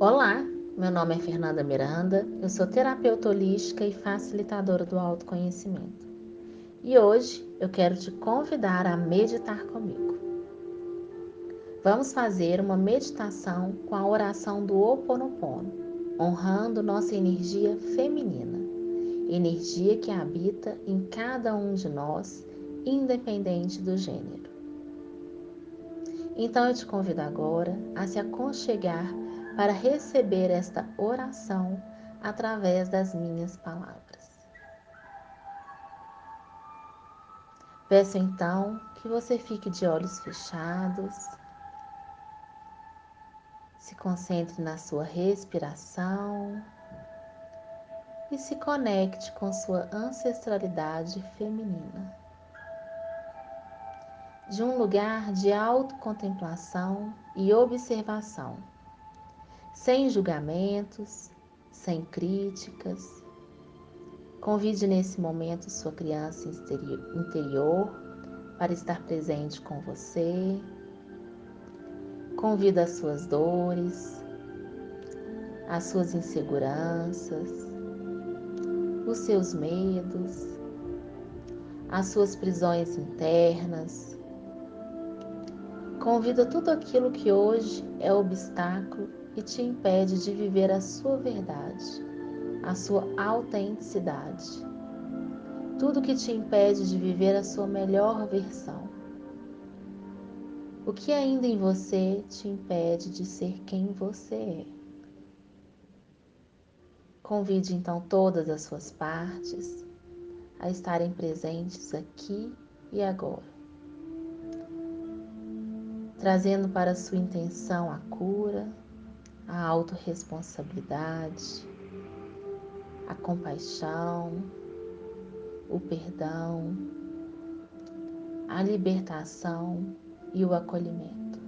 Olá, meu nome é Fernanda Miranda, eu sou terapeuta holística e facilitadora do autoconhecimento. E hoje eu quero te convidar a meditar comigo. Vamos fazer uma meditação com a oração do Ho Oponopono, honrando nossa energia feminina, energia que habita em cada um de nós, independente do gênero. Então eu te convido agora a se aconchegar para receber esta oração através das minhas palavras. Peço então que você fique de olhos fechados, se concentre na sua respiração e se conecte com sua ancestralidade feminina. De um lugar de autocontemplação e observação sem julgamentos, sem críticas. Convide nesse momento sua criança interior para estar presente com você. Convida as suas dores, as suas inseguranças, os seus medos, as suas prisões internas. Convida tudo aquilo que hoje é obstáculo que te impede de viver a sua verdade, a sua autenticidade. Tudo que te impede de viver a sua melhor versão. O que ainda em você te impede de ser quem você é? Convide então todas as suas partes a estarem presentes aqui e agora, trazendo para sua intenção a cura, a autorresponsabilidade, a compaixão, o perdão, a libertação e o acolhimento.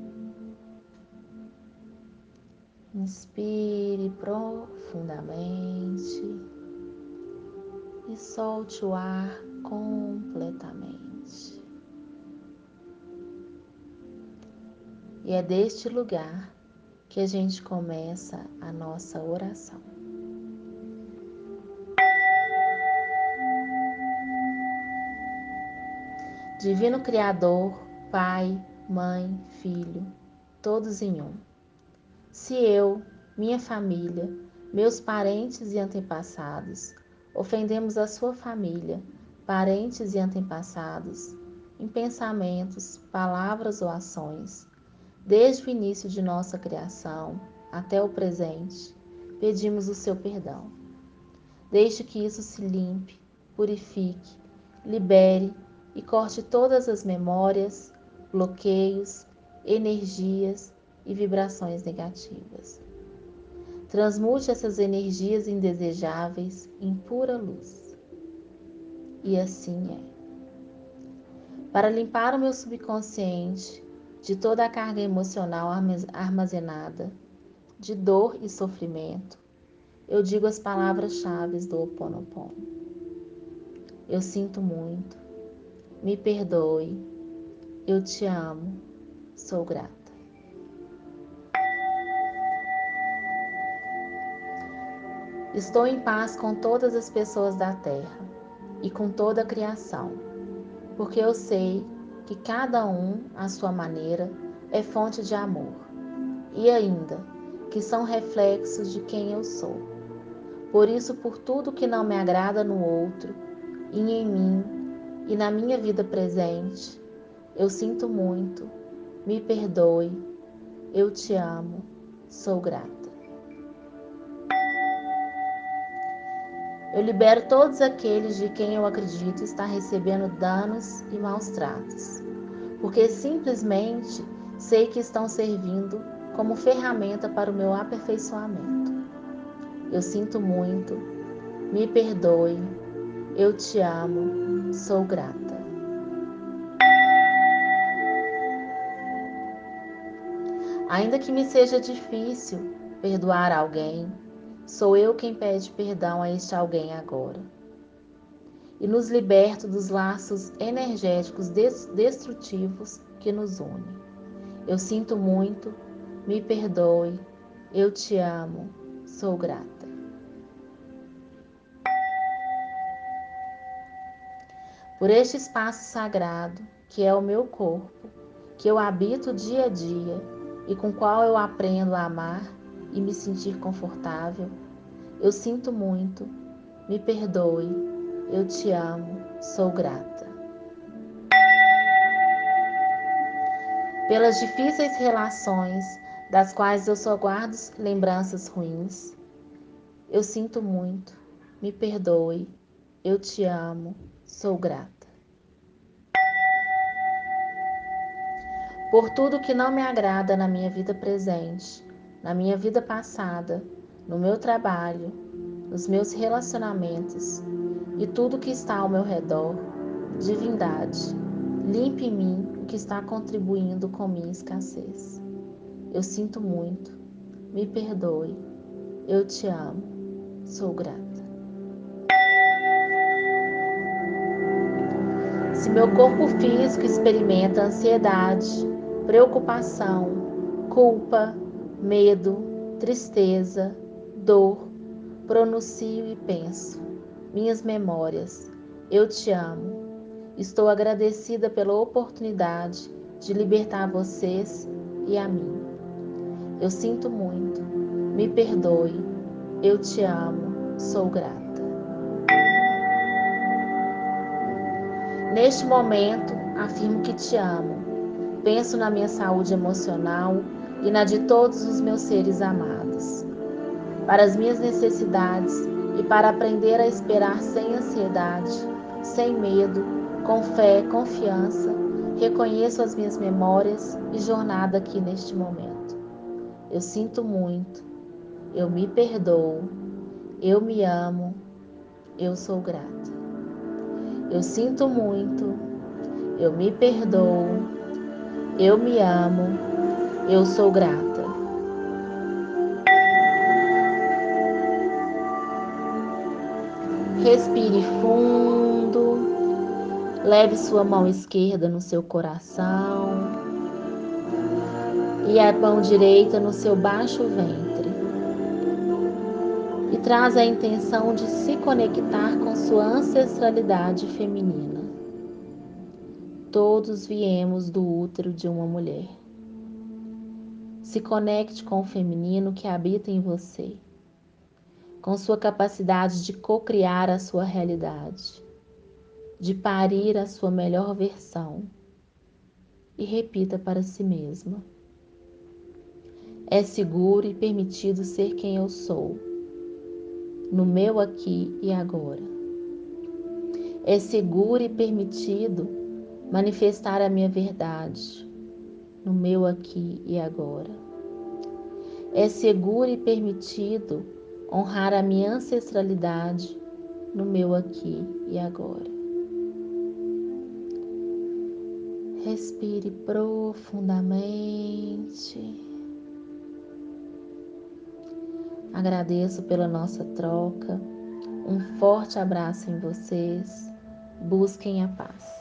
Inspire profundamente e solte o ar completamente. E é deste lugar que a gente começa a nossa oração. Divino Criador, Pai, Mãe, Filho, todos em um. Se eu, minha família, meus parentes e antepassados ofendemos a sua família, parentes e antepassados, em pensamentos, palavras ou ações, Desde o início de nossa criação até o presente, pedimos o seu perdão. Deixe que isso se limpe, purifique, libere e corte todas as memórias, bloqueios, energias e vibrações negativas. Transmute essas energias indesejáveis em pura luz. E assim é. Para limpar o meu subconsciente, de toda a carga emocional armazenada, de dor e sofrimento, eu digo as palavras-chave do Ho Oponopono. Eu sinto muito, me perdoe, eu te amo, sou grata. Estou em paz com todas as pessoas da Terra e com toda a criação, porque eu sei que cada um, à sua maneira, é fonte de amor, e ainda que são reflexos de quem eu sou. Por isso, por tudo que não me agrada no outro, e em mim, e na minha vida presente, eu sinto muito, me perdoe, eu te amo, sou grata. Eu libero todos aqueles de quem eu acredito estar recebendo danos e maus tratos, porque simplesmente sei que estão servindo como ferramenta para o meu aperfeiçoamento. Eu sinto muito, me perdoe, eu te amo, sou grata. Ainda que me seja difícil perdoar alguém, Sou eu quem pede perdão a este alguém agora. E nos liberto dos laços energéticos destrutivos que nos unem. Eu sinto muito, me perdoe, Eu te amo, sou grata. Por este espaço sagrado, que é o meu corpo, que eu habito dia a dia e com qual eu aprendo a amar e me sentir confortável, eu sinto muito, me perdoe, eu te amo, sou grata. Pelas difíceis relações, das quais eu só guardo lembranças ruins, eu sinto muito, me perdoe, eu te amo, sou grata. Por tudo que não me agrada na minha vida presente, na minha vida passada, no meu trabalho, nos meus relacionamentos e tudo que está ao meu redor, divindade, limpe em mim o que está contribuindo com minha escassez. Eu sinto muito, me perdoe, eu te amo, sou grata. Se meu corpo físico experimenta ansiedade, preocupação, culpa, medo, tristeza, dor, pronuncio e penso. Minhas memórias, eu te amo. Estou agradecida pela oportunidade de libertar vocês e a mim. Eu sinto muito, me perdoe, eu te amo, sou grata. Neste momento, afirmo que te amo. Penso na minha saúde emocional e na de todos os meus seres amados. Para as minhas necessidades e para aprender a esperar sem ansiedade, sem medo, com fé, confiança, reconheço as minhas memórias e jornada aqui neste momento. Eu sinto muito, eu me perdoo, eu me amo, eu sou grata. Eu sinto muito, eu me perdoo, eu me amo, eu sou grata. Respire fundo, leve sua mão esquerda no seu coração e a mão direita no seu baixo ventre traz a intenção de se conectar com sua ancestralidade feminina. Todos viemos do útero de uma mulher. Se conecte com o feminino que habita em você, com sua capacidade de co-criar a sua realidade, de parir a sua melhor versão. E repita para si mesma: É seguro e permitido ser quem eu sou no meu aqui e agora. É seguro e permitido manifestar a minha verdade no meu aqui e agora. É seguro e permitido honrar a minha ancestralidade no meu aqui e agora. Respire profundamente. Agradeço pela nossa troca. Um forte abraço em vocês. Busquem a paz.